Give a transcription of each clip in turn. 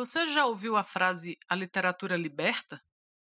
Você já ouviu a frase a literatura liberta?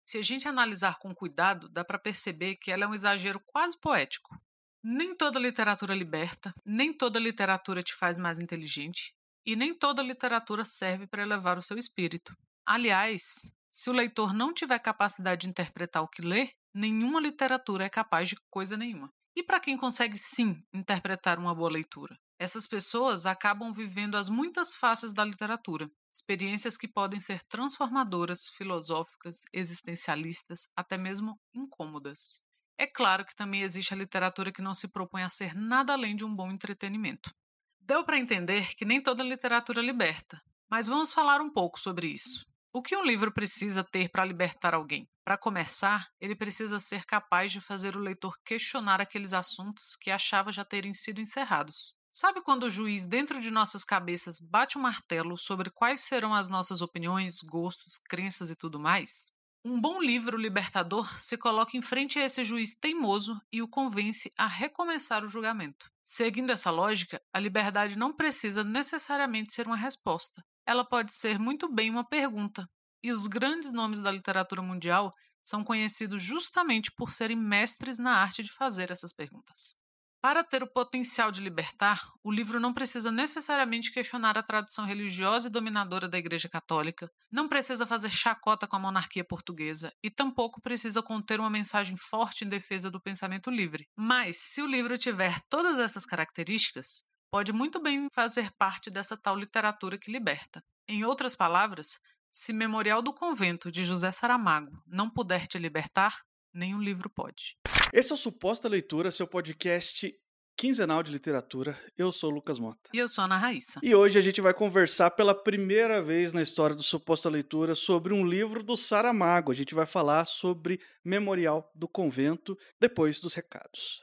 Se a gente analisar com cuidado, dá para perceber que ela é um exagero quase poético. Nem toda literatura liberta, nem toda literatura te faz mais inteligente, e nem toda literatura serve para elevar o seu espírito. Aliás, se o leitor não tiver capacidade de interpretar o que lê, nenhuma literatura é capaz de coisa nenhuma. E para quem consegue sim interpretar uma boa leitura? Essas pessoas acabam vivendo as muitas faces da literatura, experiências que podem ser transformadoras, filosóficas, existencialistas, até mesmo incômodas. É claro que também existe a literatura que não se propõe a ser nada além de um bom entretenimento. Deu para entender que nem toda literatura liberta, mas vamos falar um pouco sobre isso. O que um livro precisa ter para libertar alguém? Para começar, ele precisa ser capaz de fazer o leitor questionar aqueles assuntos que achava já terem sido encerrados. Sabe quando o juiz, dentro de nossas cabeças, bate o um martelo sobre quais serão as nossas opiniões, gostos, crenças e tudo mais? Um bom livro libertador se coloca em frente a esse juiz teimoso e o convence a recomeçar o julgamento. Seguindo essa lógica, a liberdade não precisa necessariamente ser uma resposta, ela pode ser muito bem uma pergunta, e os grandes nomes da literatura mundial são conhecidos justamente por serem mestres na arte de fazer essas perguntas. Para ter o potencial de libertar, o livro não precisa necessariamente questionar a tradição religiosa e dominadora da Igreja Católica, não precisa fazer chacota com a monarquia portuguesa e tampouco precisa conter uma mensagem forte em defesa do pensamento livre. Mas, se o livro tiver todas essas características, pode muito bem fazer parte dessa tal literatura que liberta. Em outras palavras, se Memorial do Convento de José Saramago não puder te libertar, nenhum livro pode. Esse é o Suposta Leitura, seu podcast quinzenal de literatura. Eu sou o Lucas Mota. E eu sou a Ana Raíssa. E hoje a gente vai conversar pela primeira vez na história do Suposta Leitura sobre um livro do Saramago. A gente vai falar sobre Memorial do Convento depois dos recados.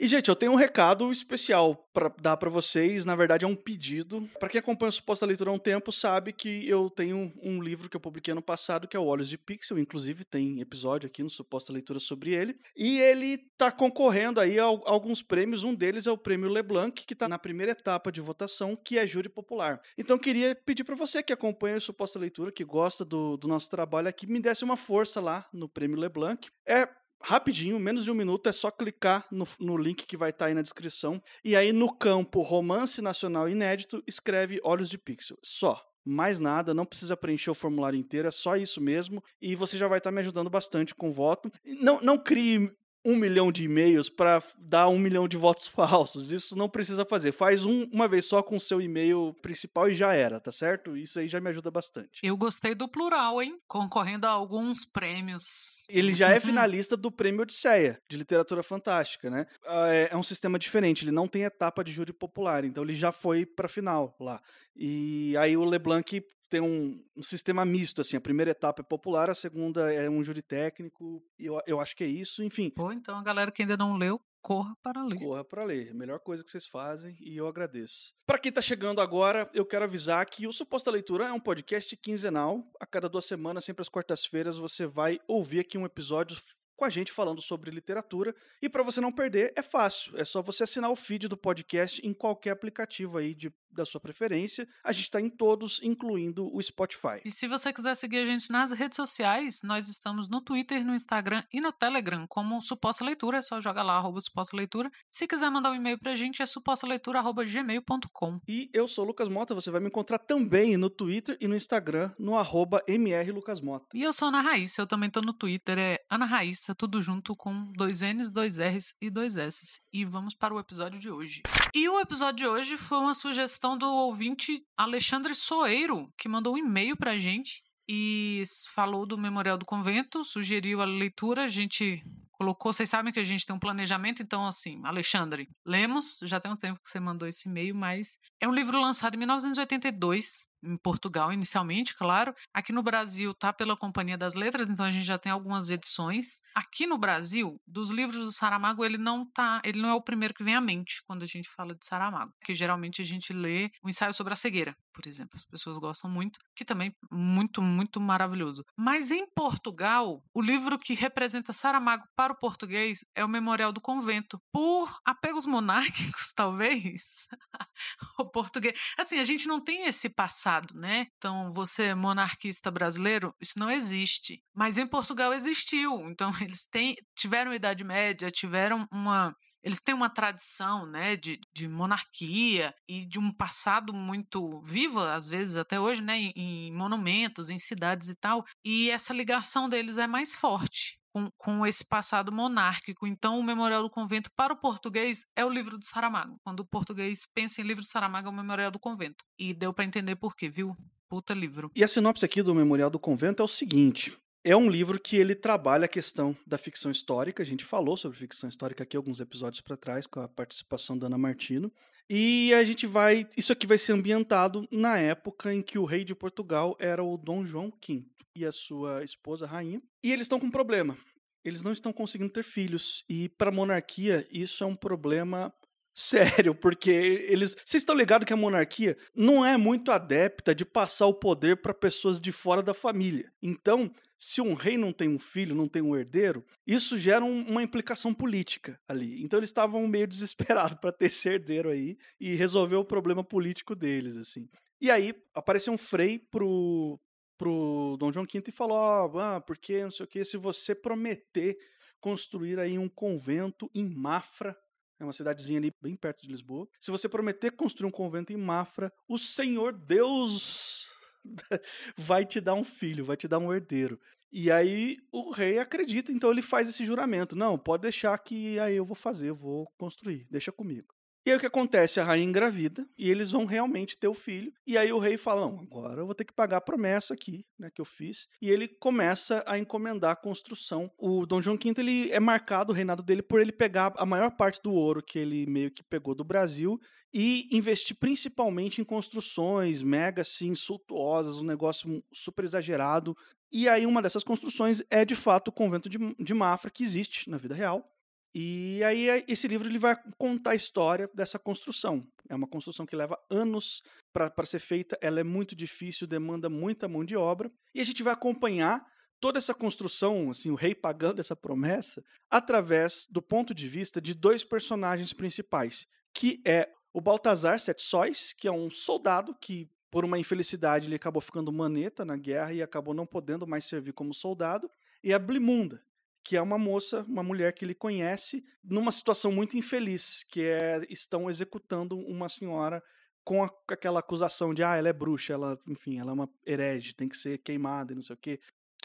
E, gente, eu tenho um recado especial para dar para vocês. Na verdade, é um pedido. Para quem acompanha o Suposta Leitura há um tempo, sabe que eu tenho um livro que eu publiquei ano passado, que é o Olhos de Pixel. Inclusive, tem episódio aqui no Suposta Leitura sobre ele. E ele tá concorrendo aí a alguns prêmios. Um deles é o Prêmio Leblanc, que está na primeira etapa de votação, que é júri popular. Então, queria pedir para você que acompanha o Suposta Leitura, que gosta do, do nosso trabalho aqui, me desse uma força lá no Prêmio Leblanc. É rapidinho, menos de um minuto, é só clicar no, no link que vai estar tá aí na descrição. E aí no campo Romance Nacional Inédito, escreve Olhos de Pixel. Só. Mais nada, não precisa preencher o formulário inteiro, é só isso mesmo. E você já vai estar tá me ajudando bastante com o voto. Não, não crie um milhão de e-mails para dar um milhão de votos falsos. Isso não precisa fazer. Faz um uma vez só com o seu e-mail principal e já era, tá certo? Isso aí já me ajuda bastante. Eu gostei do plural, hein? Concorrendo a alguns prêmios. Ele já é finalista do Prêmio Odisseia, de Literatura Fantástica, né? Ah, é, é um sistema diferente, ele não tem etapa de júri popular, então ele já foi pra final lá. E aí o LeBlanc tem um, um, sistema misto, assim, a primeira etapa é popular, a segunda é um júri técnico, eu, eu acho que é isso, enfim. Pô, então a galera que ainda não leu, corra para ler. Corra para ler, a melhor coisa que vocês fazem e eu agradeço. Para quem está chegando agora, eu quero avisar que o Suposta Leitura é um podcast quinzenal, a cada duas semanas, sempre às quartas-feiras, você vai ouvir aqui um episódio com a gente falando sobre literatura. E para você não perder, é fácil. É só você assinar o feed do podcast em qualquer aplicativo aí de da sua preferência. A gente está em todos, incluindo o Spotify. E se você quiser seguir a gente nas redes sociais, nós estamos no Twitter, no Instagram e no Telegram como Suposta Leitura. É só jogar lá, arroba Suposta Leitura. Se quiser mandar um e-mail pra gente, é supostaleitura.gmail.com. E eu sou o Lucas Mota, você vai me encontrar também no Twitter e no Instagram, no arroba mrlucasmota. E eu sou Ana Raíssa, eu também tô no Twitter, é Ana Raíssa, tudo junto com dois N's, dois R's e dois S's. E vamos para o episódio de hoje. E o episódio de hoje foi uma sugestão sugestão do ouvinte Alexandre Soeiro, que mandou um e-mail pra gente e falou do Memorial do Convento, sugeriu a leitura, a gente colocou, vocês sabem que a gente tem um planejamento, então assim, Alexandre, lemos, já tem um tempo que você mandou esse e-mail, mas é um livro lançado em 1982, em Portugal inicialmente, claro. Aqui no Brasil tá pela Companhia das Letras, então a gente já tem algumas edições. Aqui no Brasil, dos livros do Saramago, ele não tá, ele não é o primeiro que vem à mente quando a gente fala de Saramago, que geralmente a gente lê o ensaio sobre a cegueira, por exemplo. As pessoas gostam muito, que também muito, muito maravilhoso. Mas em Portugal, o livro que representa Saramago para o português é o Memorial do Convento, por apegos monárquicos, talvez. o português, assim, a gente não tem esse passado passado, né? Então, você monarquista brasileiro, isso não existe. Mas em Portugal existiu. Então, eles têm, tiveram Idade Média, tiveram uma eles têm uma tradição né, de, de monarquia e de um passado muito vivo, às vezes até hoje, né, em, em monumentos, em cidades e tal. E essa ligação deles é mais forte. Com, com, esse passado monárquico. Então, o Memorial do Convento, para o português, é o livro do Saramago. Quando o português pensa em livro do Saramago, é o Memorial do Convento. E deu para entender por quê, viu? Puta livro. E a sinopse aqui do Memorial do Convento é o seguinte: é um livro que ele trabalha a questão da ficção histórica. A gente falou sobre ficção histórica aqui alguns episódios para trás, com a participação da Ana Martino. E a gente vai. Isso aqui vai ser ambientado na época em que o rei de Portugal era o Dom João V e a sua esposa, a rainha. E eles estão com um problema. Eles não estão conseguindo ter filhos. E para a monarquia, isso é um problema Sério, porque eles. Vocês estão ligados que a monarquia não é muito adepta de passar o poder para pessoas de fora da família. Então, se um rei não tem um filho, não tem um herdeiro, isso gera um, uma implicação política ali. Então, eles estavam meio desesperados para ter esse herdeiro aí e resolver o problema político deles, assim. E aí, apareceu um frei pro, pro Dom João V e falou: ah, porque não sei o que, se você prometer construir aí um convento em Mafra é uma cidadezinha ali bem perto de Lisboa. Se você prometer construir um convento em Mafra, o Senhor Deus vai te dar um filho, vai te dar um herdeiro. E aí o rei acredita, então ele faz esse juramento. Não, pode deixar que aí eu vou fazer, eu vou construir, deixa comigo. E aí o que acontece? A rainha engravida e eles vão realmente ter o filho. E aí o rei fala: Não, agora eu vou ter que pagar a promessa aqui, né, que eu fiz. E ele começa a encomendar a construção. O Dom João V ele é marcado o reinado dele por ele pegar a maior parte do ouro que ele meio que pegou do Brasil e investir principalmente em construções mega assim suntuosas, um negócio super exagerado. E aí uma dessas construções é de fato o convento de, de Mafra que existe na vida real e aí eh, esse livro ele vai contar a história dessa construção. É uma construção que leva anos para ser feita, ela é muito difícil, demanda muita mão de obra. E a gente vai acompanhar toda essa construção, assim, o rei pagando essa promessa, através do ponto de vista de dois personagens principais, que é o Baltazar Sete Sóis, que é um soldado que por uma infelicidade ele acabou ficando maneta na guerra e acabou não podendo mais servir como soldado, e a Blimunda, que é uma moça, uma mulher que ele conhece, numa situação muito infeliz, que é estão executando uma senhora com a, aquela acusação de ah, ela é bruxa, ela, enfim, ela é uma herege, tem que ser queimada e não sei o quê.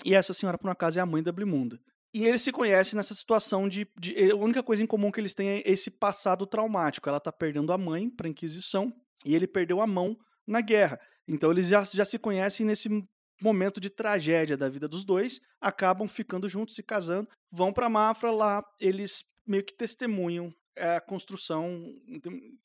E essa senhora, por um acaso, é a mãe da Blimunda. E eles se conhecem nessa situação de, de, A única coisa em comum que eles têm é esse passado traumático. Ela tá perdendo a mãe pra Inquisição e ele perdeu a mão na guerra. Então eles já, já se conhecem nesse momento de tragédia da vida dos dois, acabam ficando juntos, se casando, vão para Mafra, lá eles meio que testemunham a construção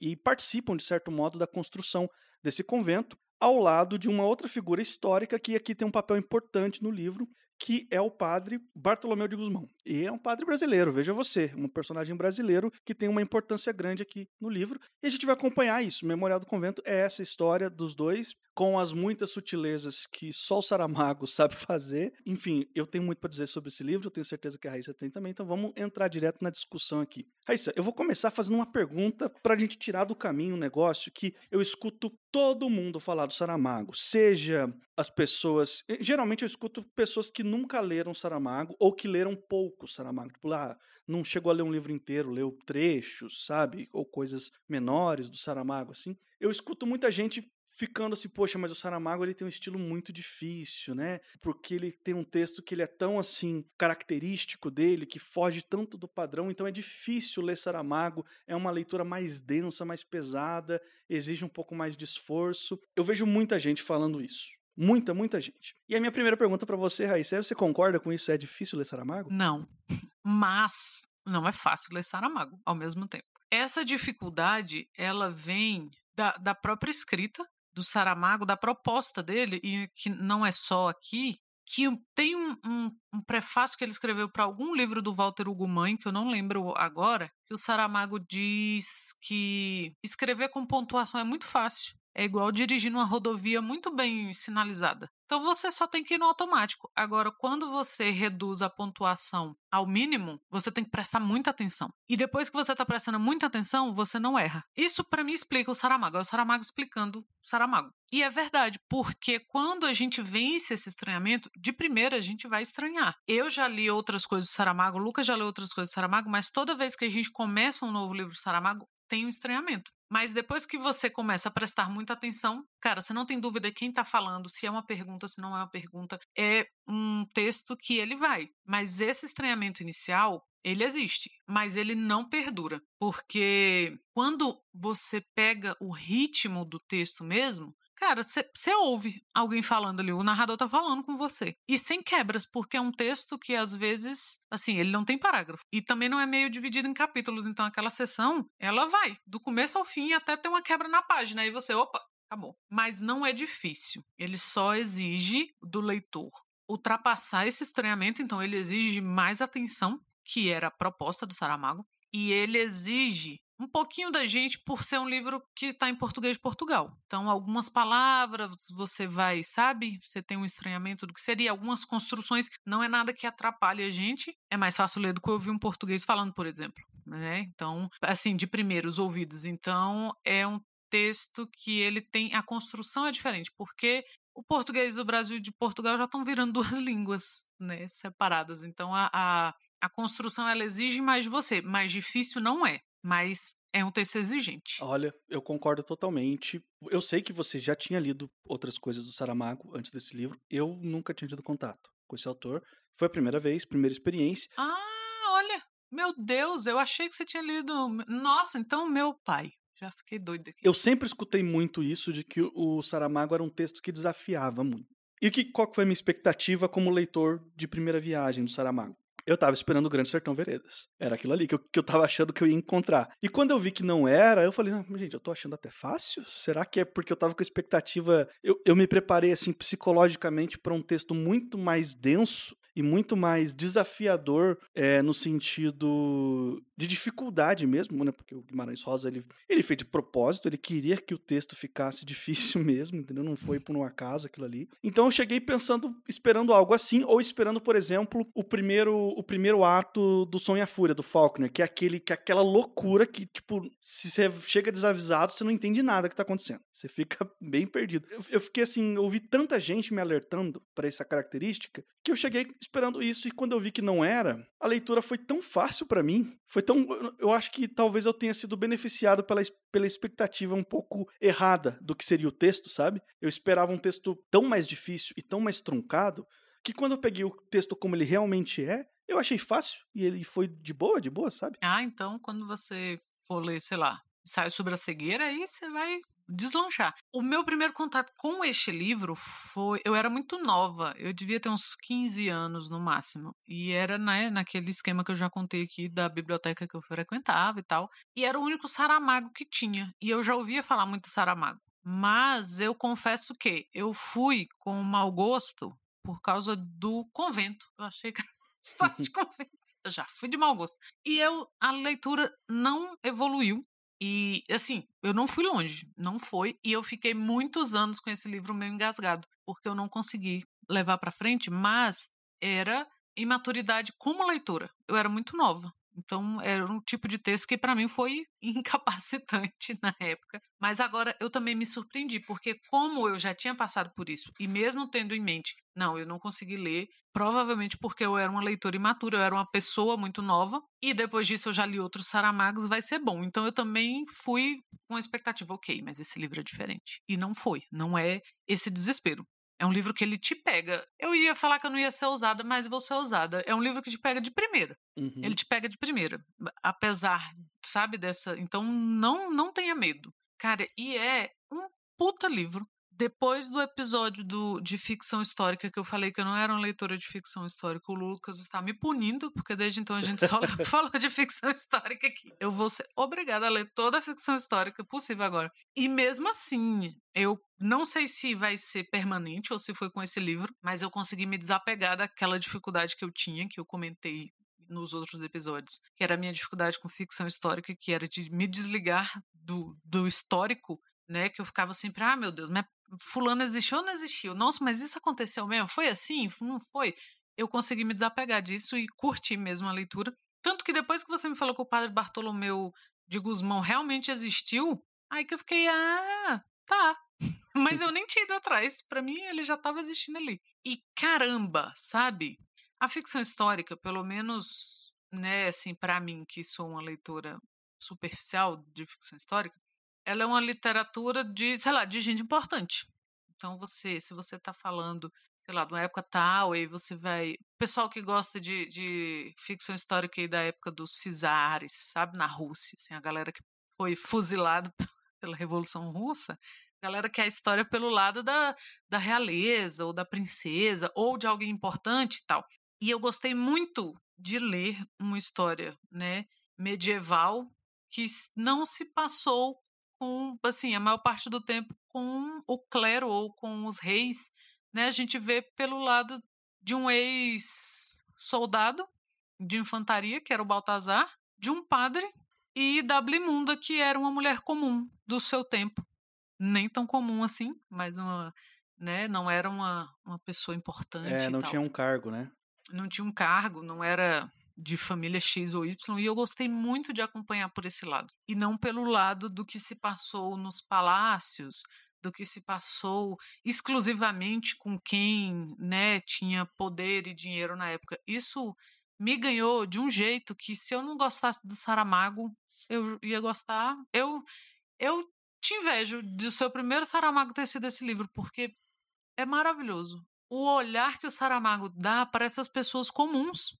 e participam, de certo modo, da construção desse convento, ao lado de uma outra figura histórica que aqui tem um papel importante no livro, que é o padre Bartolomeu de Guzmão. E é um padre brasileiro, veja você, um personagem brasileiro que tem uma importância grande aqui no livro. E a gente vai acompanhar isso. Memorial do Convento é essa história dos dois, com as muitas sutilezas que só o Saramago sabe fazer. Enfim, eu tenho muito para dizer sobre esse livro, eu tenho certeza que a Raíssa tem também, então vamos entrar direto na discussão aqui. Raíssa, eu vou começar fazendo uma pergunta para a gente tirar do caminho um negócio que eu escuto todo mundo falar do Saramago, seja as pessoas. Geralmente eu escuto pessoas que nunca leram Saramago ou que leram pouco Saramago. Tipo, ah, não chegou a ler um livro inteiro, leu trechos, sabe? Ou coisas menores do Saramago, assim. Eu escuto muita gente ficando assim, poxa, mas o Saramago ele tem um estilo muito difícil, né? Porque ele tem um texto que ele é tão assim característico dele, que foge tanto do padrão, então é difícil ler Saramago, é uma leitura mais densa, mais pesada, exige um pouco mais de esforço. Eu vejo muita gente falando isso. Muita, muita gente. E a minha primeira pergunta para você, Raíssa, você concorda com isso? É difícil ler Saramago? Não. Mas não é fácil ler Saramago ao mesmo tempo. Essa dificuldade, ela vem da, da própria escrita, do Saramago, da proposta dele, e que não é só aqui, que tem um, um, um prefácio que ele escreveu para algum livro do Walter Hugo Mãe, que eu não lembro agora, que o Saramago diz que escrever com pontuação é muito fácil. É igual dirigir numa rodovia muito bem sinalizada. Então você só tem que ir no automático. Agora, quando você reduz a pontuação ao mínimo, você tem que prestar muita atenção. E depois que você está prestando muita atenção, você não erra. Isso para mim explica o Saramago. É o Saramago explicando Saramago. E é verdade, porque quando a gente vence esse estranhamento, de primeira a gente vai estranhar. Eu já li outras coisas do Saramago, o Lucas já leu outras coisas do Saramago, mas toda vez que a gente começa um novo livro do Saramago, tem um estranhamento. Mas depois que você começa a prestar muita atenção, cara, você não tem dúvida quem está falando, se é uma pergunta, se não é uma pergunta, é um texto que ele vai. Mas esse estranhamento inicial, ele existe, mas ele não perdura, porque quando você pega o ritmo do texto mesmo, Cara, você ouve alguém falando ali, o narrador tá falando com você. E sem quebras, porque é um texto que às vezes, assim, ele não tem parágrafo. E também não é meio dividido em capítulos. Então aquela sessão, ela vai do começo ao fim até ter uma quebra na página. Aí você, opa, acabou. Mas não é difícil. Ele só exige do leitor ultrapassar esse estranhamento. Então ele exige mais atenção, que era a proposta do Saramago. E ele exige um pouquinho da gente por ser um livro que está em português de Portugal. Então, algumas palavras você vai, sabe? Você tem um estranhamento do que seria, algumas construções, não é nada que atrapalhe a gente. É mais fácil ler do que ouvir um português falando, por exemplo. Né? Então, assim, de primeiros ouvidos. Então, é um texto que ele tem. A construção é diferente, porque o português do Brasil e de Portugal já estão virando duas línguas né, separadas. Então, a, a, a construção ela exige mais de você. Mais difícil não é mas é um texto exigente. Olha, eu concordo totalmente. Eu sei que você já tinha lido outras coisas do Saramago antes desse livro. Eu nunca tinha tido contato com esse autor. Foi a primeira vez, primeira experiência. Ah, olha, meu Deus, eu achei que você tinha lido. Nossa, então meu pai. Já fiquei doido aqui. Eu sempre escutei muito isso de que o Saramago era um texto que desafiava muito. E que, qual foi a minha expectativa como leitor de primeira viagem do Saramago? Eu tava esperando o Grande Sertão Veredas. Era aquilo ali que eu, que eu tava achando que eu ia encontrar. E quando eu vi que não era, eu falei, gente, eu tô achando até fácil? Será que é porque eu tava com expectativa. Eu, eu me preparei, assim, psicologicamente para um texto muito mais denso e muito mais desafiador é, no sentido de dificuldade mesmo, né? Porque o Guimarães Rosa ele, ele fez de propósito, ele queria que o texto ficasse difícil mesmo, entendeu? Não foi por um acaso aquilo ali. Então eu cheguei pensando, esperando algo assim, ou esperando, por exemplo, o primeiro, o primeiro ato do Sonho e a Fúria do Faulkner, que é aquele, que é aquela loucura que tipo, se você chega desavisado, você não entende nada que tá acontecendo. Você fica bem perdido. Eu, eu fiquei assim, ouvi tanta gente me alertando para essa característica que eu cheguei esperando isso e quando eu vi que não era, a leitura foi tão fácil para mim, foi tão eu acho que talvez eu tenha sido beneficiado pela, pela expectativa um pouco errada do que seria o texto, sabe? Eu esperava um texto tão mais difícil e tão mais truncado que quando eu peguei o texto como ele realmente é, eu achei fácil e ele foi de boa, de boa, sabe? Ah, então quando você for ler, sei lá, sai sobre a cegueira, aí você vai deslanchar. O meu primeiro contato com este livro foi. Eu era muito nova, eu devia ter uns 15 anos no máximo. E era né, naquele esquema que eu já contei aqui da biblioteca que eu frequentava e tal. E era o único Saramago que tinha. E eu já ouvia falar muito Saramago. Mas eu confesso que eu fui com mau gosto por causa do convento. Eu achei que era história de convento. Eu já fui de mau gosto. E eu, a leitura não evoluiu e, assim, eu não fui longe, não foi. E eu fiquei muitos anos com esse livro meio engasgado, porque eu não consegui levar para frente, mas era imaturidade como leitora. Eu era muito nova. Então, era um tipo de texto que para mim foi incapacitante na época. Mas agora eu também me surpreendi, porque como eu já tinha passado por isso, e mesmo tendo em mente, não, eu não consegui ler, provavelmente porque eu era uma leitora imatura, eu era uma pessoa muito nova, e depois disso eu já li outros Saramagos, vai ser bom. Então eu também fui com a expectativa, ok, mas esse livro é diferente. E não foi, não é esse desespero. É um livro que ele te pega. Eu ia falar que eu não ia ser ousada, mas vou ser ousada. É um livro que te pega de primeira. Uhum. Ele te pega de primeira. Apesar, sabe, dessa. Então não, não tenha medo. Cara, e é um puta livro depois do episódio do, de ficção histórica que eu falei que eu não era uma leitora de ficção histórica, o Lucas está me punindo, porque desde então a gente só falou de ficção histórica aqui. Eu vou ser obrigada a ler toda a ficção histórica possível agora. E mesmo assim, eu não sei se vai ser permanente ou se foi com esse livro, mas eu consegui me desapegar daquela dificuldade que eu tinha, que eu comentei nos outros episódios, que era a minha dificuldade com ficção histórica, que era de me desligar do, do histórico né? Que eu ficava sempre, ah, meu Deus, mas fulano existiu ou não existiu? Nossa, mas isso aconteceu mesmo? Foi assim? Não foi? Eu consegui me desapegar disso e curtir mesmo a leitura. Tanto que depois que você me falou que o padre Bartolomeu de Guzmão realmente existiu, aí que eu fiquei, ah, tá. Mas eu nem tinha ido atrás. Para mim, ele já estava existindo ali. E caramba, sabe? A ficção histórica, pelo menos, né, assim, para mim, que sou uma leitora superficial de ficção histórica, ela é uma literatura de, sei lá, de gente importante. Então você, se você está falando, sei lá, de uma época tal, aí você vai. Pessoal que gosta de, de ficção histórica aí da época dos Cisares, sabe, na Rússia, assim, a galera que foi fuzilada pela Revolução Russa, galera quer a história pelo lado da, da realeza, ou da princesa, ou de alguém importante e tal. E eu gostei muito de ler uma história, né, medieval que não se passou com, assim, a maior parte do tempo com o clero ou com os reis, né? A gente vê pelo lado de um ex-soldado de infantaria, que era o Baltazar, de um padre e da Blimunda, que era uma mulher comum do seu tempo. Nem tão comum assim, mas uma, né, não era uma, uma pessoa importante. É, não tinha um cargo, né? Não tinha um cargo, não era de família X ou Y, e eu gostei muito de acompanhar por esse lado. E não pelo lado do que se passou nos palácios, do que se passou exclusivamente com quem né, tinha poder e dinheiro na época. Isso me ganhou de um jeito que, se eu não gostasse do Saramago, eu ia gostar. Eu, eu te invejo de seu primeiro Saramago ter sido esse livro, porque é maravilhoso. O olhar que o Saramago dá para essas pessoas comuns,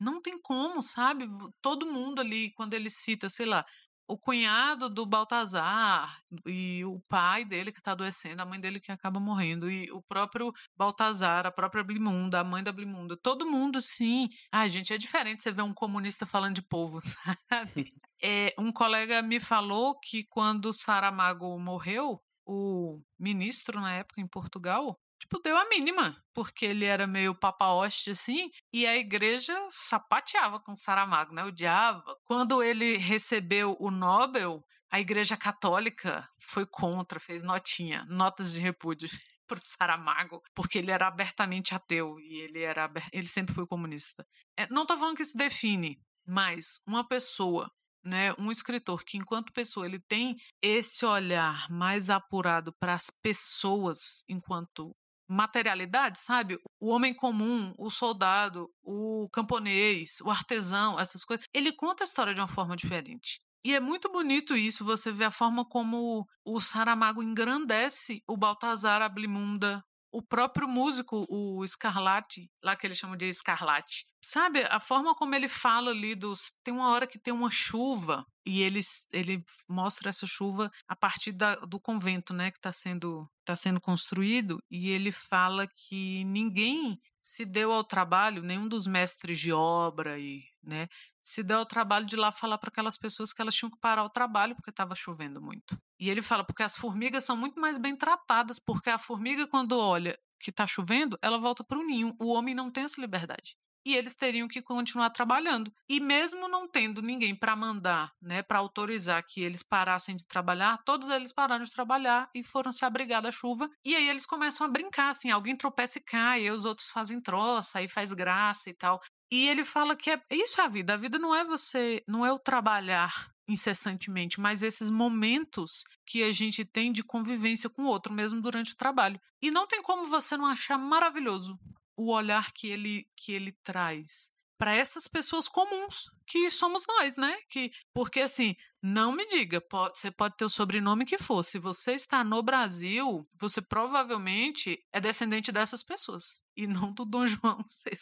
não tem como, sabe? Todo mundo ali, quando ele cita, sei lá, o cunhado do Baltazar e o pai dele que está adoecendo, a mãe dele que acaba morrendo, e o próprio Baltazar, a própria Blimunda, a mãe da Blimunda, todo mundo, sim. Ai, gente, é diferente você ver um comunista falando de povo, sabe? É, um colega me falou que quando Saramago morreu, o ministro na época em Portugal tipo, deu a mínima, porque ele era meio papa-hoste, assim, e a igreja sapateava com Saramago, né? Odiava. Quando ele recebeu o Nobel, a igreja católica foi contra, fez notinha, notas de repúdio para o Saramago, porque ele era abertamente ateu e ele era ele sempre foi comunista. É, não estou falando que isso define, mas uma pessoa né, um escritor que, enquanto pessoa, ele tem esse olhar mais apurado para as pessoas enquanto materialidade, sabe? O homem comum, o soldado, o camponês, o artesão, essas coisas. Ele conta a história de uma forma diferente. E é muito bonito isso, você vê a forma como o Saramago engrandece o Baltazar, a Blimunda, o próprio músico, o Scarlatti, lá que eles chamam de Scarlatti, sabe? A forma como ele fala ali dos. Tem uma hora que tem uma chuva e ele, ele mostra essa chuva a partir da, do convento, né, que está sendo, tá sendo construído, e ele fala que ninguém se deu ao trabalho, nenhum dos mestres de obra e, né, se deu ao trabalho de lá falar para aquelas pessoas que elas tinham que parar o trabalho porque estava chovendo muito. E ele fala porque as formigas são muito mais bem tratadas, porque a formiga quando olha que está chovendo, ela volta para o ninho. O homem não tem essa liberdade e eles teriam que continuar trabalhando. E mesmo não tendo ninguém para mandar, né, para autorizar que eles parassem de trabalhar, todos eles pararam de trabalhar e foram se abrigar da chuva. E aí eles começam a brincar, assim, alguém tropeça e cai, e os outros fazem troça, aí faz graça e tal. E ele fala que é isso é a vida. A vida não é você, não é o trabalhar incessantemente, mas esses momentos que a gente tem de convivência com o outro, mesmo durante o trabalho. E não tem como você não achar maravilhoso o olhar que ele, que ele traz para essas pessoas comuns que somos nós, né? Que porque assim, não me diga, pode, você pode ter o sobrenome que for. Se você está no Brasil, você provavelmente é descendente dessas pessoas e não do Dom João VI.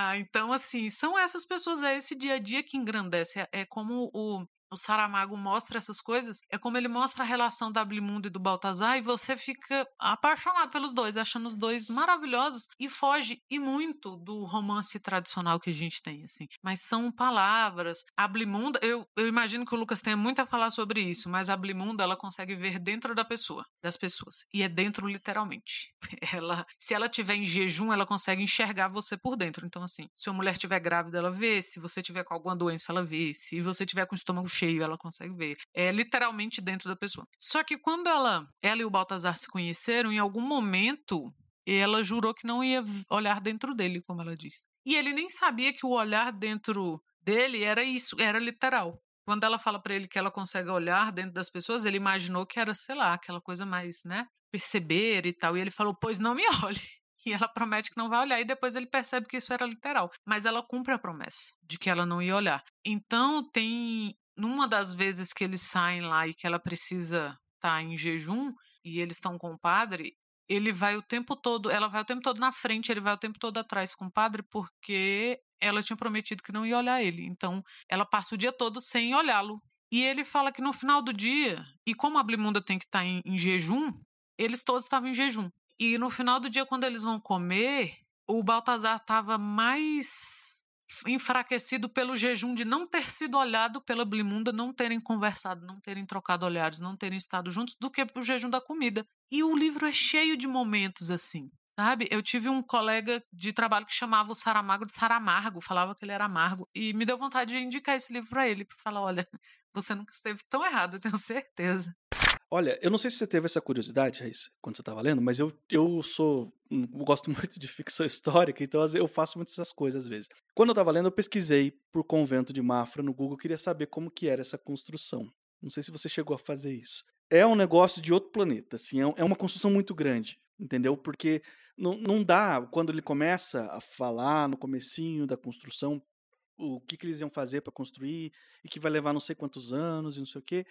Ah, então assim, são essas pessoas, é esse dia a dia que engrandece, é, é como o o Saramago mostra essas coisas, é como ele mostra a relação da Blimundo e do Baltazar e você fica apaixonado pelos dois, achando os dois maravilhosos e foge e muito do romance tradicional que a gente tem, assim. Mas são palavras. A Blimunda, eu, eu imagino que o Lucas tenha muito a falar sobre isso, mas a Blimunda, ela consegue ver dentro da pessoa, das pessoas. E é dentro literalmente. Ela, se ela tiver em jejum, ela consegue enxergar você por dentro. Então, assim, se uma mulher estiver grávida, ela vê. Se você tiver com alguma doença, ela vê. Se você tiver com o estômago cheio, ela consegue ver. É literalmente dentro da pessoa. Só que quando ela, ela e o Baltazar se conheceram, em algum momento ela jurou que não ia olhar dentro dele, como ela disse. E ele nem sabia que o olhar dentro dele era isso, era literal. Quando ela fala para ele que ela consegue olhar dentro das pessoas, ele imaginou que era, sei lá, aquela coisa mais, né, perceber e tal. E ele falou: "Pois não me olhe". E ela promete que não vai olhar, e depois ele percebe que isso era literal. Mas ela cumpre a promessa de que ela não ia olhar. Então, tem. Numa das vezes que eles saem lá e que ela precisa estar tá em jejum, e eles estão com o padre, ele vai o tempo todo, ela vai o tempo todo na frente, ele vai o tempo todo atrás com o padre, porque ela tinha prometido que não ia olhar ele. Então, ela passa o dia todo sem olhá-lo. E ele fala que no final do dia, e como a Blimunda tem que estar tá em, em jejum, eles todos estavam em jejum. E no final do dia, quando eles vão comer, o Baltazar estava mais enfraquecido pelo jejum de não ter sido olhado pela Blimunda, não terem conversado, não terem trocado olhares, não terem estado juntos, do que o jejum da comida. E o livro é cheio de momentos assim. Sabe? Eu tive um colega de trabalho que chamava o Saramago de Saramargo, falava que ele era amargo, e me deu vontade de indicar esse livro para ele, para falar: olha, você nunca esteve tão errado, eu tenho certeza. Olha, eu não sei se você teve essa curiosidade, Raíssa, quando você estava lendo, mas eu, eu sou. Eu gosto muito de ficção histórica, então eu faço muitas essas coisas às vezes. Quando eu estava lendo, eu pesquisei por convento de Mafra no Google, queria saber como que era essa construção. Não sei se você chegou a fazer isso. É um negócio de outro planeta, assim, é, é uma construção muito grande, entendeu? Porque não, não dá, quando ele começa a falar no comecinho da construção, o que, que eles iam fazer para construir e que vai levar não sei quantos anos e não sei o quê.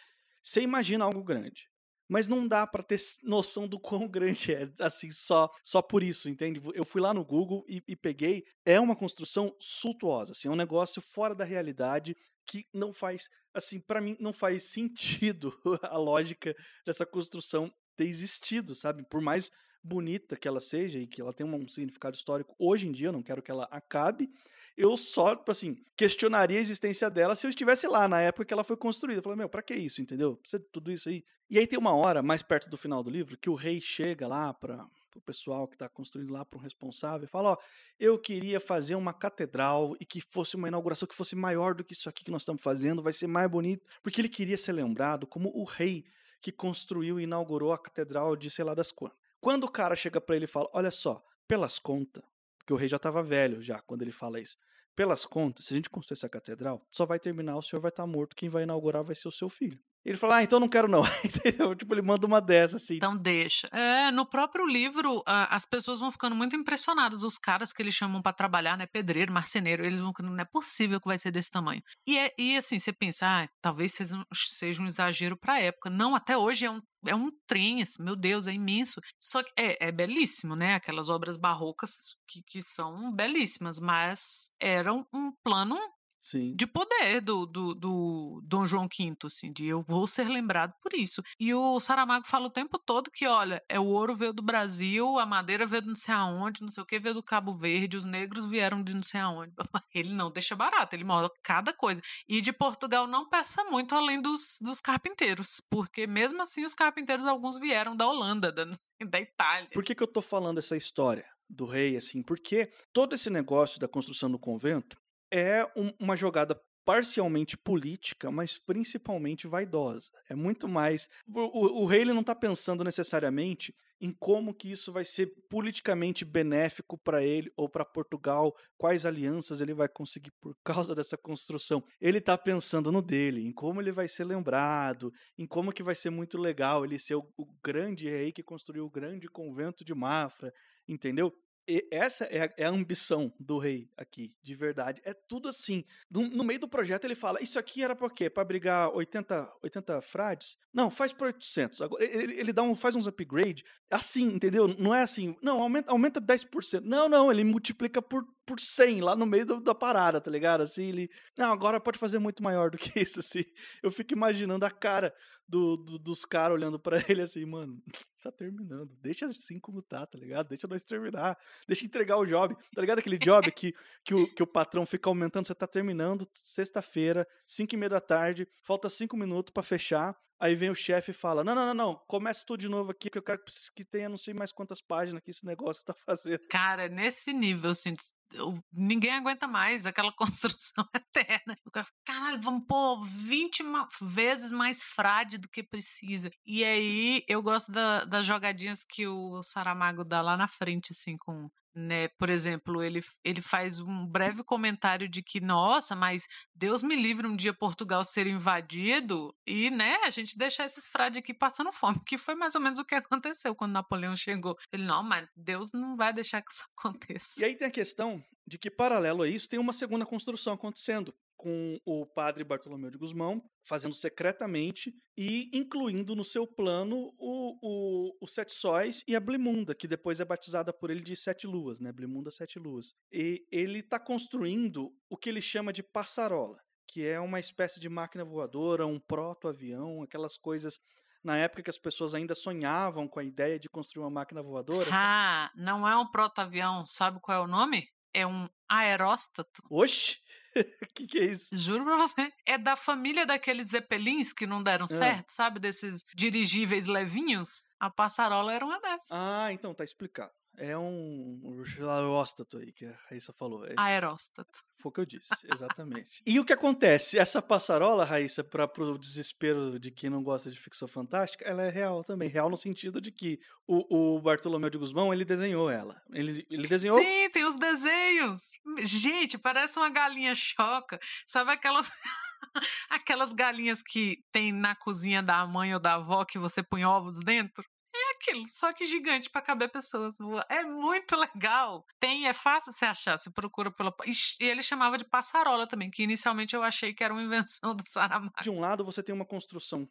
Você imagina algo grande. Mas não dá para ter noção do quão grande é, assim, só só por isso, entende? Eu fui lá no Google e, e peguei. É uma construção suntuosa, assim, é um negócio fora da realidade que não faz, assim, para mim não faz sentido a lógica dessa construção ter existido, sabe? Por mais bonita que ela seja e que ela tenha um significado histórico hoje em dia, eu não quero que ela acabe, eu só, tipo assim, questionaria a existência dela se eu estivesse lá na época que ela foi construída. Eu falei, meu, pra que isso, entendeu? Precisa de tudo isso aí. E aí tem uma hora, mais perto do final do livro, que o rei chega lá para o pessoal que está construindo lá um responsável e fala: Ó, eu queria fazer uma catedral e que fosse uma inauguração que fosse maior do que isso aqui que nós estamos fazendo, vai ser mais bonito, porque ele queria ser lembrado como o rei que construiu e inaugurou a catedral de sei lá das quantas. Quando o cara chega para ele e fala: Olha só, pelas contas, porque o rei já estava velho já quando ele fala isso pelas contas, se a gente construir essa catedral, só vai terminar, o senhor vai estar tá morto, quem vai inaugurar vai ser o seu filho. Ele fala, ah, então não quero não. Tipo, ele manda uma dessa, assim. Então deixa. É, no próprio livro, as pessoas vão ficando muito impressionadas. Os caras que eles chamam para trabalhar, né? Pedreiro, marceneiro, eles vão ficando, não é possível que vai ser desse tamanho. E, é, e assim, você pensa, ah, talvez seja, seja um exagero pra época. Não, até hoje é um, é um trem, assim, meu Deus, é imenso. Só que é, é belíssimo, né? Aquelas obras barrocas que, que são belíssimas, mas eram um plano Sim. de poder do, do, do Dom João V, assim, de eu vou ser lembrado por isso. E o Saramago fala o tempo todo que, olha, é o ouro veio do Brasil, a madeira veio de não sei aonde, não sei o que veio do Cabo Verde, os negros vieram de não sei aonde. Ele não deixa barato, ele mostra cada coisa. E de Portugal não peça muito além dos, dos carpinteiros, porque mesmo assim os carpinteiros, alguns vieram da Holanda, da, da Itália. Por que, que eu tô falando essa história? do rei, assim, porque todo esse negócio da construção do convento é um, uma jogada parcialmente política, mas principalmente vaidosa. É muito mais. O, o, o rei não está pensando necessariamente em como que isso vai ser politicamente benéfico para ele ou para Portugal, quais alianças ele vai conseguir por causa dessa construção. Ele está pensando no dele, em como ele vai ser lembrado, em como que vai ser muito legal ele ser o, o grande rei que construiu o grande convento de Mafra, entendeu? Essa é a, é a, ambição do rei aqui, de verdade. É tudo assim. No, no meio do projeto ele fala: Isso aqui era para quê? Para abrigar 80, 80 frades? Não, faz por 800. Agora, ele, ele dá um, faz uns upgrade assim, entendeu? Não é assim, não, aumenta, aumenta 10%. Não, não, ele multiplica por, por 100 lá no meio do, da parada, tá ligado? Assim, ele. Não, agora pode fazer muito maior do que isso, assim. Eu fico imaginando a cara do, do dos caras olhando para ele assim, mano, tá terminando. Deixa assim como tá, tá ligado? Deixa nós terminar. Deixa entregar o job. Tá ligado aquele job que, que, o, que o patrão fica aumentando? Você tá terminando sexta-feira, 5 e meia da tarde, falta 5 minutos para fechar. Aí vem o chefe e fala: Não, não, não, não, comece tudo de novo aqui, que eu quero que tenha não sei mais quantas páginas que esse negócio tá fazendo. Cara, nesse nível, assim, ninguém aguenta mais aquela construção eterna. O cara fala, caralho, vamos pôr 20 vezes mais frade do que precisa. E aí eu gosto da, das jogadinhas que o Saramago dá lá na frente, assim, com né? Por exemplo, ele, ele faz um breve comentário de que, nossa, mas Deus me livre um dia Portugal ser invadido e, né, a gente deixar esses frades aqui passando fome, que foi mais ou menos o que aconteceu quando Napoleão chegou. Ele, não, mas Deus não vai deixar que isso aconteça. E aí tem a questão de que, paralelo a isso, tem uma segunda construção acontecendo com o padre Bartolomeu de Guzmão, fazendo secretamente e incluindo no seu plano o, o, o Sete Sóis e a Blimunda, que depois é batizada por ele de Sete Luas, né? Blimunda Sete Luas. E ele está construindo o que ele chama de passarola, que é uma espécie de máquina voadora, um proto-avião, aquelas coisas na época que as pessoas ainda sonhavam com a ideia de construir uma máquina voadora. Ah, não é um proto-avião, sabe qual é o nome? É um aeróstato. Oxe! O que, que é isso? Juro pra você. É da família daqueles Zeppelins que não deram é. certo, sabe? Desses dirigíveis levinhos. A passarola era uma dessas. Ah, então tá explicado. É um aeróstato aí que a Raíssa falou. É, aeróstato. Foi o que eu disse, exatamente. e o que acontece? Essa passarola, Raíssa, para pro desespero de quem não gosta de ficção fantástica, ela é real também. Real no sentido de que o, o Bartolomeu de Guzmão, ele desenhou ela. Ele, ele desenhou... Sim, tem os desenhos. Gente, parece uma galinha choca. Sabe aquelas... Aquelas galinhas que tem na cozinha da mãe ou da avó que você põe ovos dentro? É aquilo, só que gigante para caber pessoas. É muito legal. Tem, é fácil você achar, se procura pela. E ele chamava de passarola também, que inicialmente eu achei que era uma invenção do Saramago. De um lado, você tem uma construção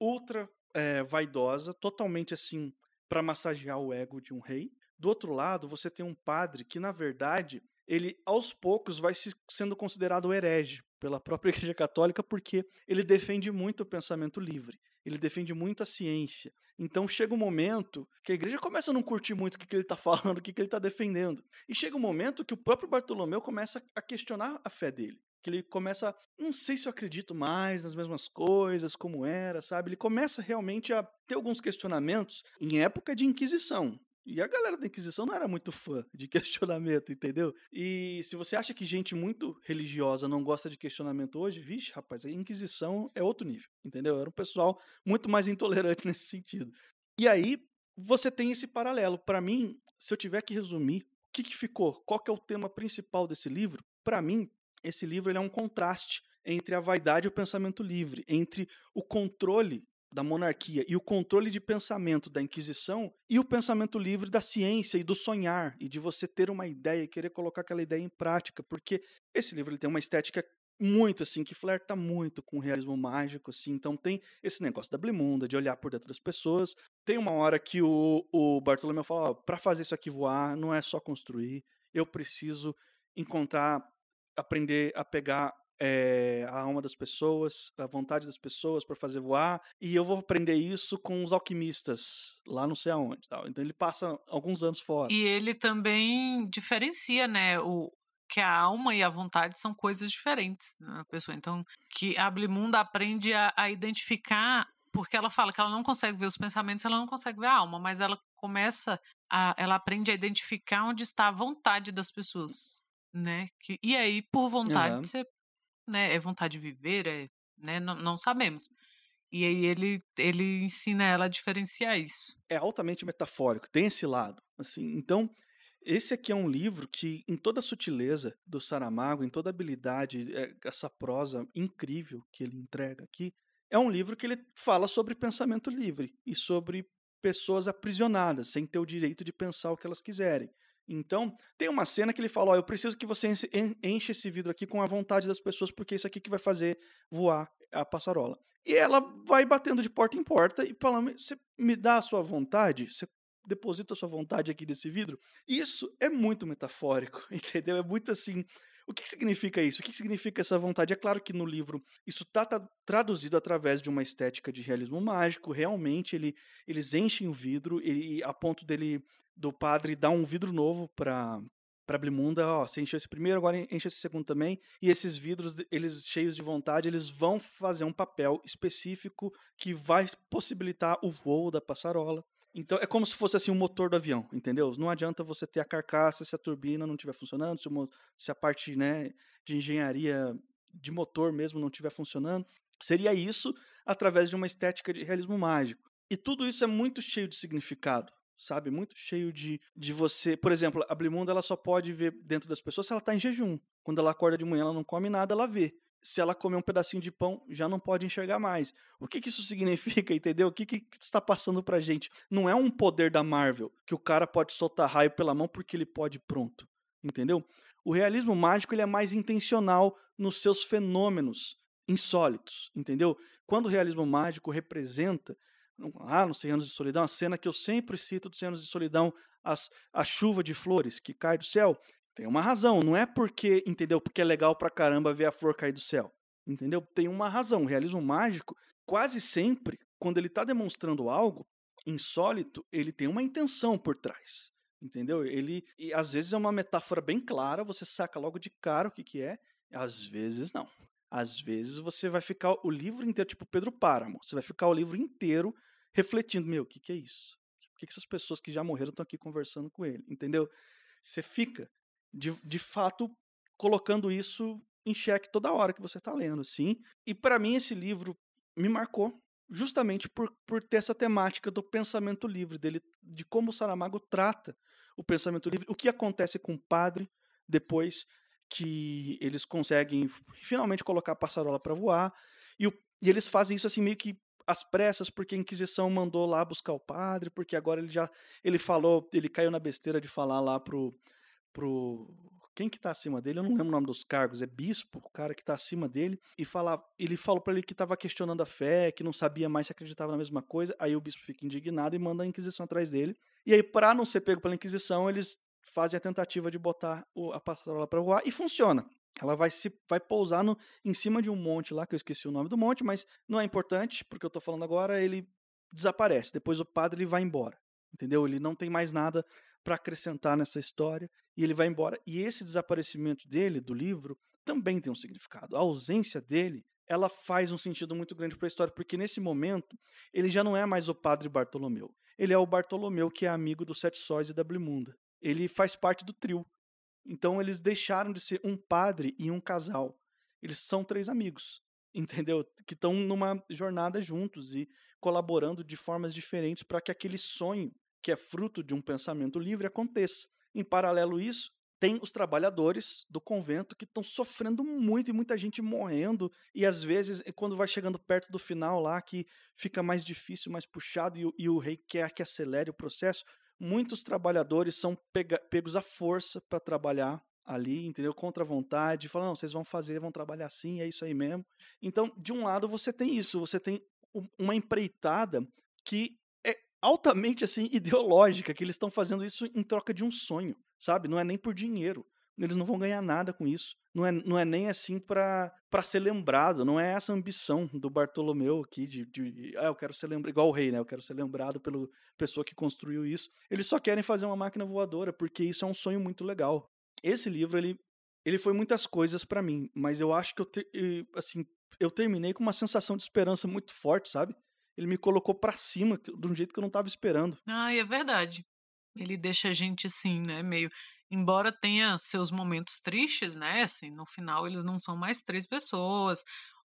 ultra é, vaidosa, totalmente assim, para massagear o ego de um rei. Do outro lado, você tem um padre que, na verdade, ele aos poucos vai se, sendo considerado herege pela própria Igreja Católica porque ele defende muito o pensamento livre, ele defende muito a ciência, então chega um momento que a igreja começa a não curtir muito o que, que ele está falando, o que, que ele está defendendo. E chega um momento que o próprio Bartolomeu começa a questionar a fé dele. Que ele começa, não sei se eu acredito mais nas mesmas coisas, como era, sabe? Ele começa realmente a ter alguns questionamentos em época de Inquisição. E a galera da Inquisição não era muito fã de questionamento, entendeu? E se você acha que gente muito religiosa não gosta de questionamento hoje, vixe, rapaz, a Inquisição é outro nível, entendeu? Era um pessoal muito mais intolerante nesse sentido. E aí, você tem esse paralelo. Para mim, se eu tiver que resumir, o que, que ficou? Qual que é o tema principal desse livro? Para mim, esse livro é um contraste entre a vaidade e o pensamento livre, entre o controle da monarquia e o controle de pensamento da Inquisição e o pensamento livre da ciência e do sonhar e de você ter uma ideia e querer colocar aquela ideia em prática, porque esse livro ele tem uma estética muito assim que flerta muito com o realismo mágico assim, então tem esse negócio da blimunda, de olhar por dentro das pessoas. Tem uma hora que o, o Bartolomeu fala, para fazer isso aqui voar, não é só construir, eu preciso encontrar aprender a pegar é, a alma das pessoas, a vontade das pessoas para fazer voar, e eu vou aprender isso com os alquimistas, lá não sei aonde. Tal. Então ele passa alguns anos fora. E ele também diferencia, né, o, que a alma e a vontade são coisas diferentes na pessoa. Então, que a Blimunda aprende a, a identificar, porque ela fala que ela não consegue ver os pensamentos, ela não consegue ver a alma, mas ela começa a, ela aprende a identificar onde está a vontade das pessoas, né? Que, e aí, por vontade, uhum. você né? É vontade de viver, é, né? Não, não sabemos. E aí ele, ele ensina ela a diferenciar isso. É altamente metafórico, tem esse lado. Assim, então, esse aqui é um livro que, em toda a sutileza do Saramago, em toda a habilidade, é, essa prosa incrível que ele entrega aqui, é um livro que ele fala sobre pensamento livre e sobre pessoas aprisionadas, sem ter o direito de pensar o que elas quiserem. Então, tem uma cena que ele fala: Ó, eu preciso que você enche esse vidro aqui com a vontade das pessoas, porque isso aqui que vai fazer voar a passarola. E ela vai batendo de porta em porta e falando: Você me dá a sua vontade? Você deposita a sua vontade aqui nesse vidro? Isso é muito metafórico, entendeu? É muito assim. O que, significa isso? O que, significa essa vontade? É claro que no livro isso está tá traduzido através de uma estética de realismo mágico. Realmente ele, eles enchem o vidro e a ponto dele do padre dar um vidro novo para para Blimunda, ó, você encheu esse primeiro, agora enche esse segundo também, e esses vidros, eles cheios de vontade, eles vão fazer um papel específico que vai possibilitar o voo da passarola. Então é como se fosse assim o um motor do avião, entendeu? Não adianta você ter a carcaça se a turbina não estiver funcionando, se, o, se a parte né, de engenharia de motor mesmo não estiver funcionando. Seria isso através de uma estética de realismo mágico. E tudo isso é muito cheio de significado, sabe? Muito cheio de, de você. Por exemplo, a Blimunda ela só pode ver dentro das pessoas se ela está em jejum. Quando ela acorda de manhã, ela não come nada, ela vê. Se ela comer um pedacinho de pão, já não pode enxergar mais. O que, que isso significa, entendeu? O que, que está passando pra gente? Não é um poder da Marvel que o cara pode soltar raio pela mão porque ele pode pronto, entendeu? O realismo mágico ele é mais intencional nos seus fenômenos insólitos, entendeu? Quando o realismo mágico representa ah, no 100 anos de solidão, a cena que eu sempre cito dos 100 anos de solidão, as, a chuva de flores que cai do céu, tem uma razão, não é porque, entendeu? Porque é legal pra caramba ver a flor cair do céu, entendeu? Tem uma razão. O realismo mágico, quase sempre, quando ele está demonstrando algo insólito, ele tem uma intenção por trás, entendeu? Ele, e às vezes é uma metáfora bem clara, você saca logo de cara o que, que é, às vezes não. Às vezes você vai ficar o livro inteiro, tipo Pedro Páramo, você vai ficar o livro inteiro refletindo, meu, o que, que é isso? Por que, que essas pessoas que já morreram estão aqui conversando com ele? Entendeu? Você fica, de, de fato, colocando isso em xeque toda hora que você está lendo, assim. E para mim esse livro me marcou justamente por, por ter essa temática do pensamento livre, dele, de como o Saramago trata o pensamento livre, o que acontece com o padre depois que eles conseguem finalmente colocar a passarola para voar, e, o, e eles fazem isso assim meio que às pressas, porque a Inquisição mandou lá buscar o padre, porque agora ele já ele falou, ele caiu na besteira de falar lá pro pro quem que tá acima dele, eu não lembro o nome dos cargos, é bispo, o cara que tá acima dele, e falar, ele falou para ele que estava questionando a fé, que não sabia mais se acreditava na mesma coisa, aí o bispo fica indignado e manda a Inquisição atrás dele. E aí, para não ser pego pela Inquisição, eles fazem a tentativa de botar a passarola para voar e funciona ela vai se vai pousar no, em cima de um monte lá, que eu esqueci o nome do monte, mas não é importante, porque eu estou falando agora, ele desaparece. Depois o padre vai embora. Entendeu? Ele não tem mais nada para acrescentar nessa história e ele vai embora. E esse desaparecimento dele do livro também tem um significado. A ausência dele, ela faz um sentido muito grande para a história, porque nesse momento ele já não é mais o padre Bartolomeu. Ele é o Bartolomeu que é amigo dos Sete Sóis e da Blimunda. Ele faz parte do trio. Então eles deixaram de ser um padre e um casal. Eles são três amigos, entendeu? Que estão numa jornada juntos e colaborando de formas diferentes para que aquele sonho, que é fruto de um pensamento livre, aconteça. Em paralelo isso, tem os trabalhadores do convento que estão sofrendo muito e muita gente morrendo e às vezes quando vai chegando perto do final lá que fica mais difícil, mais puxado e, o, e o rei quer que acelere o processo, muitos trabalhadores são pega, pegos à força para trabalhar ali, entendeu? Contra a vontade, falam, não, vocês vão fazer, vão trabalhar assim, é isso aí mesmo. Então, de um lado você tem isso, você tem uma empreitada que altamente assim ideológica, que eles estão fazendo isso em troca de um sonho, sabe? Não é nem por dinheiro. Eles não vão ganhar nada com isso. Não é, não é nem assim para ser lembrado. Não é essa ambição do Bartolomeu aqui de, de, ah, eu quero ser lembrado, igual o rei, né? Eu quero ser lembrado pela pessoa que construiu isso. Eles só querem fazer uma máquina voadora, porque isso é um sonho muito legal. Esse livro, ele, ele foi muitas coisas para mim, mas eu acho que eu, assim, eu terminei com uma sensação de esperança muito forte, sabe? Ele me colocou para cima de um jeito que eu não estava esperando. Ah, é verdade. Ele deixa a gente assim, né, meio embora tenha seus momentos tristes, né? Assim, no final eles não são mais três pessoas.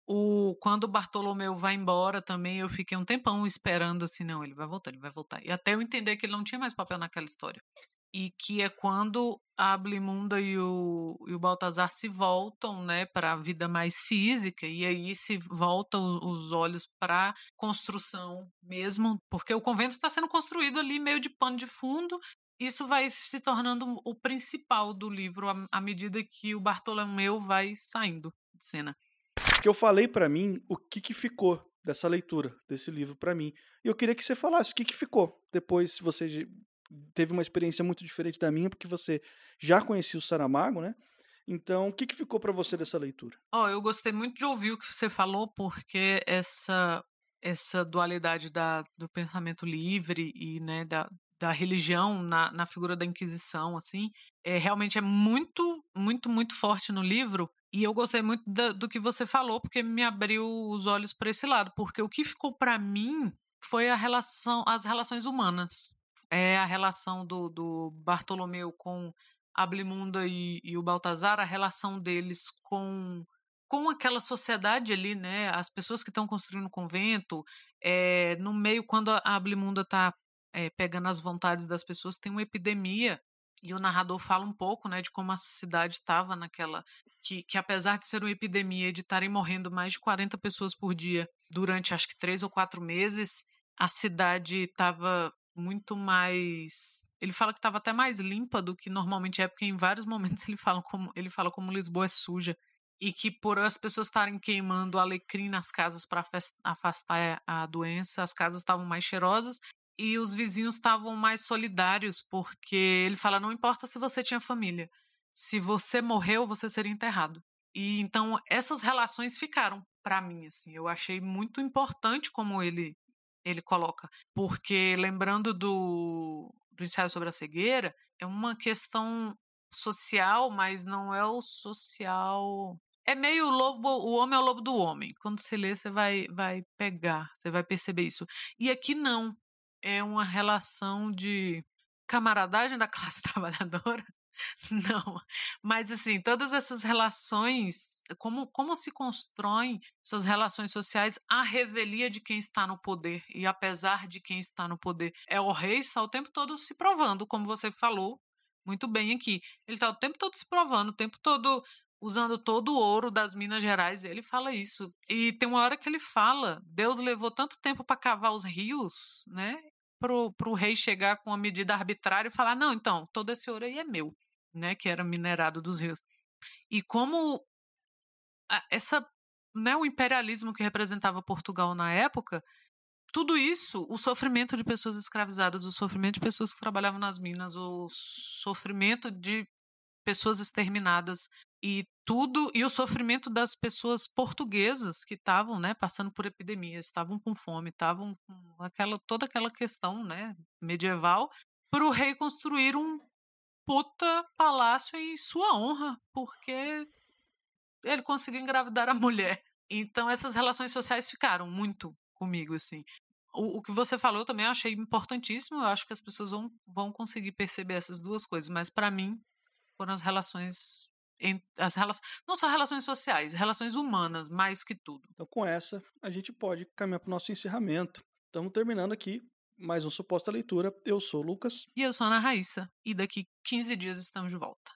O, quando o Bartolomeu vai embora também, eu fiquei um tempão esperando assim, não, ele vai voltar, ele vai voltar. E até eu entender que ele não tinha mais papel naquela história. E que é quando a Blimunda e o, e o Baltazar se voltam, né, para a vida mais física, e aí se voltam os olhos para construção mesmo, porque o convento está sendo construído ali meio de pano de fundo, isso vai se tornando o principal do livro à medida que o Bartolomeu vai saindo de cena. Que eu falei para mim o que, que ficou dessa leitura desse livro para mim. E eu queria que você falasse o que, que ficou depois, se você teve uma experiência muito diferente da minha, porque você já conhecia o Saramago, né? Então, o que, que ficou para você dessa leitura? Oh, eu gostei muito de ouvir o que você falou, porque essa essa dualidade da, do pensamento livre e né, da, da religião na, na figura da Inquisição, assim, é, realmente é muito, muito, muito forte no livro. E eu gostei muito da, do que você falou, porque me abriu os olhos para esse lado. Porque o que ficou para mim foi a relação, as relações humanas. É a relação do, do Bartolomeu com Ablimunda e, e o Baltazar, a relação deles com com aquela sociedade ali, né? As pessoas que estão construindo o convento, é, no meio, quando a Ablimunda está é, pegando as vontades das pessoas, tem uma epidemia e o narrador fala um pouco, né, de como a cidade estava naquela que, que apesar de ser uma epidemia de estarem morrendo mais de 40 pessoas por dia durante acho que três ou quatro meses, a cidade estava muito mais. Ele fala que estava até mais limpa do que normalmente é, porque em vários momentos ele fala como ele fala como Lisboa é suja e que por as pessoas estarem queimando alecrim nas casas para afastar a doença, as casas estavam mais cheirosas e os vizinhos estavam mais solidários, porque ele fala: não importa se você tinha família, se você morreu, você seria enterrado. E então essas relações ficaram para mim assim. Eu achei muito importante como ele ele coloca, porque lembrando do do ensaio sobre a cegueira, é uma questão social, mas não é o social é meio lobo, o homem é o lobo do homem. Quando você lê, você vai, vai pegar, você vai perceber isso. E aqui não é uma relação de camaradagem da classe trabalhadora. Não, mas assim, todas essas relações, como, como se constroem essas relações sociais à revelia de quem está no poder e apesar de quem está no poder. É o rei está o tempo todo se provando, como você falou muito bem aqui. Ele está o tempo todo se provando, o tempo todo usando todo o ouro das Minas Gerais. Ele fala isso. E tem uma hora que ele fala: Deus levou tanto tempo para cavar os rios, né? Pro, pro rei chegar com uma medida arbitrária e falar: não, então, todo esse ouro aí é meu, né? Que era minerado dos rios. E como essa, né, o imperialismo que representava Portugal na época, tudo isso, o sofrimento de pessoas escravizadas, o sofrimento de pessoas que trabalhavam nas minas, o sofrimento de pessoas exterminadas, e tudo e o sofrimento das pessoas portuguesas que estavam, né, passando por epidemias, estavam com fome, estavam com aquela toda aquela questão, né, medieval, para o rei construir um puta palácio em sua honra, porque ele conseguiu engravidar a mulher. Então essas relações sociais ficaram muito comigo assim. O, o que você falou também eu achei importantíssimo. Eu acho que as pessoas vão, vão conseguir perceber essas duas coisas, mas para mim foram as relações as relações, não só relações sociais, relações humanas, mais que tudo. Então, com essa, a gente pode caminhar para o nosso encerramento. Estamos terminando aqui mais uma suposta leitura. Eu sou o Lucas. E eu sou a Ana Raíssa. E daqui 15 dias estamos de volta.